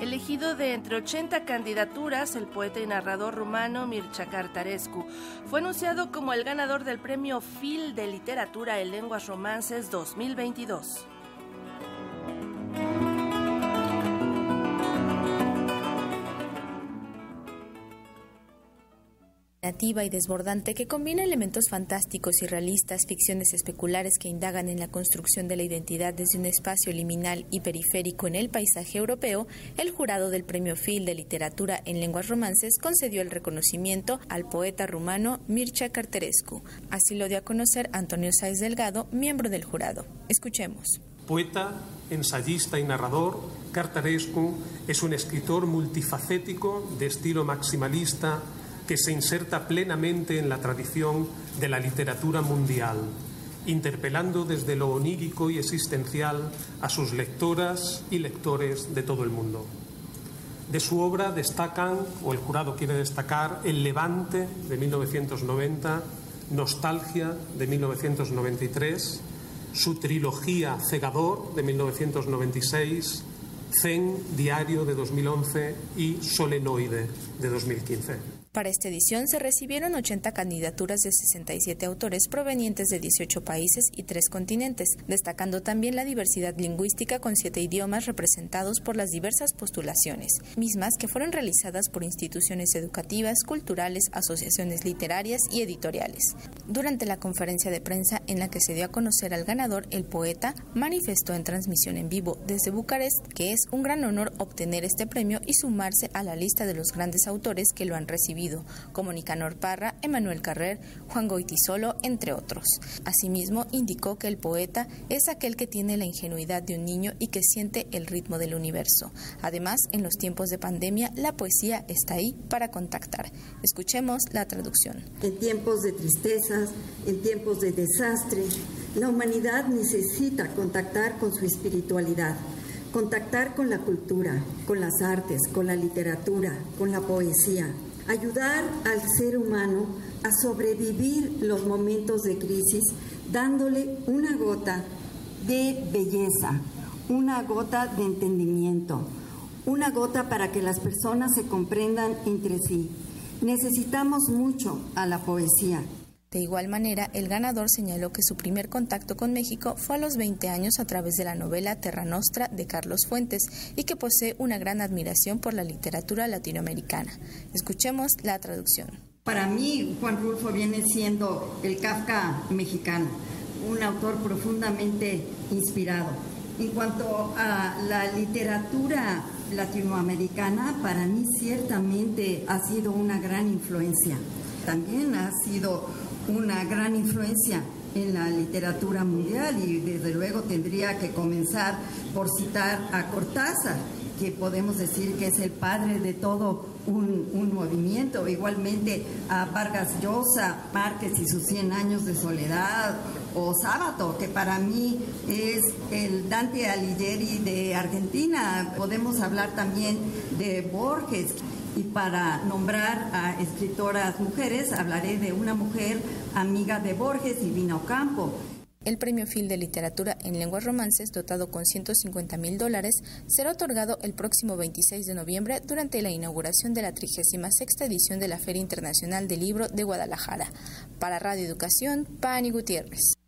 Elegido de entre 80 candidaturas, el poeta y narrador rumano Mircea Cartarescu fue anunciado como el ganador del premio Phil de Literatura en Lenguas Romances 2022. Y desbordante que combina elementos fantásticos y realistas, ficciones especulares que indagan en la construcción de la identidad desde un espacio liminal y periférico en el paisaje europeo, el jurado del Premio Phil de Literatura en Lenguas Romances concedió el reconocimiento al poeta rumano Mircea Carterescu. Así lo dio a conocer Antonio Sáez Delgado, miembro del jurado. Escuchemos. Poeta, ensayista y narrador, Cartarescu es un escritor multifacético de estilo maximalista que se inserta plenamente en la tradición de la literatura mundial, interpelando desde lo onírico y existencial a sus lectoras y lectores de todo el mundo. De su obra destacan, o el jurado quiere destacar, El Levante de 1990, Nostalgia de 1993, su trilogía Cegador de 1996, Zen Diario de 2011 y Solenoide de 2015. Para esta edición se recibieron 80 candidaturas de 67 autores provenientes de 18 países y tres continentes, destacando también la diversidad lingüística con siete idiomas representados por las diversas postulaciones, mismas que fueron realizadas por instituciones educativas, culturales, asociaciones literarias y editoriales. Durante la conferencia de prensa en la que se dio a conocer al ganador, el poeta manifestó en transmisión en vivo desde Bucarest que es un gran honor obtener este premio y sumarse a la lista de los grandes autores que lo han recibido como Nicanor Parra, Emanuel Carrer, Juan Goitisolo, entre otros. Asimismo, indicó que el poeta es aquel que tiene la ingenuidad de un niño y que siente el ritmo del universo. Además, en los tiempos de pandemia, la poesía está ahí para contactar. Escuchemos la traducción. En tiempos de tristezas, en tiempos de desastre, la humanidad necesita contactar con su espiritualidad contactar con la cultura, con las artes, con la literatura, con la poesía ayudar al ser humano a sobrevivir los momentos de crisis dándole una gota de belleza, una gota de entendimiento, una gota para que las personas se comprendan entre sí. Necesitamos mucho a la poesía. De igual manera, el ganador señaló que su primer contacto con México fue a los 20 años a través de la novela Terra Nostra de Carlos Fuentes y que posee una gran admiración por la literatura latinoamericana. Escuchemos la traducción. Para mí, Juan Rulfo viene siendo el Kafka mexicano, un autor profundamente inspirado. En cuanto a la literatura latinoamericana, para mí ciertamente ha sido una gran influencia. También ha sido una gran influencia en la literatura mundial y desde luego tendría que comenzar por citar a Cortázar, que podemos decir que es el padre de todo un, movimiento, igualmente a Vargas Llosa, Márquez y sus 100 años de soledad, o Sábato, que para mí es el Dante Alighieri de Argentina. Podemos hablar también de Borges. Y para nombrar a escritoras mujeres, hablaré de una mujer amiga de Borges, Vina Ocampo. El Premio Phil de Literatura en Lenguas Romances, dotado con 150 mil dólares, será otorgado el próximo 26 de noviembre durante la inauguración de la 36 edición de la Feria Internacional del Libro de Guadalajara. Para Radio Educación, Pani Gutiérrez.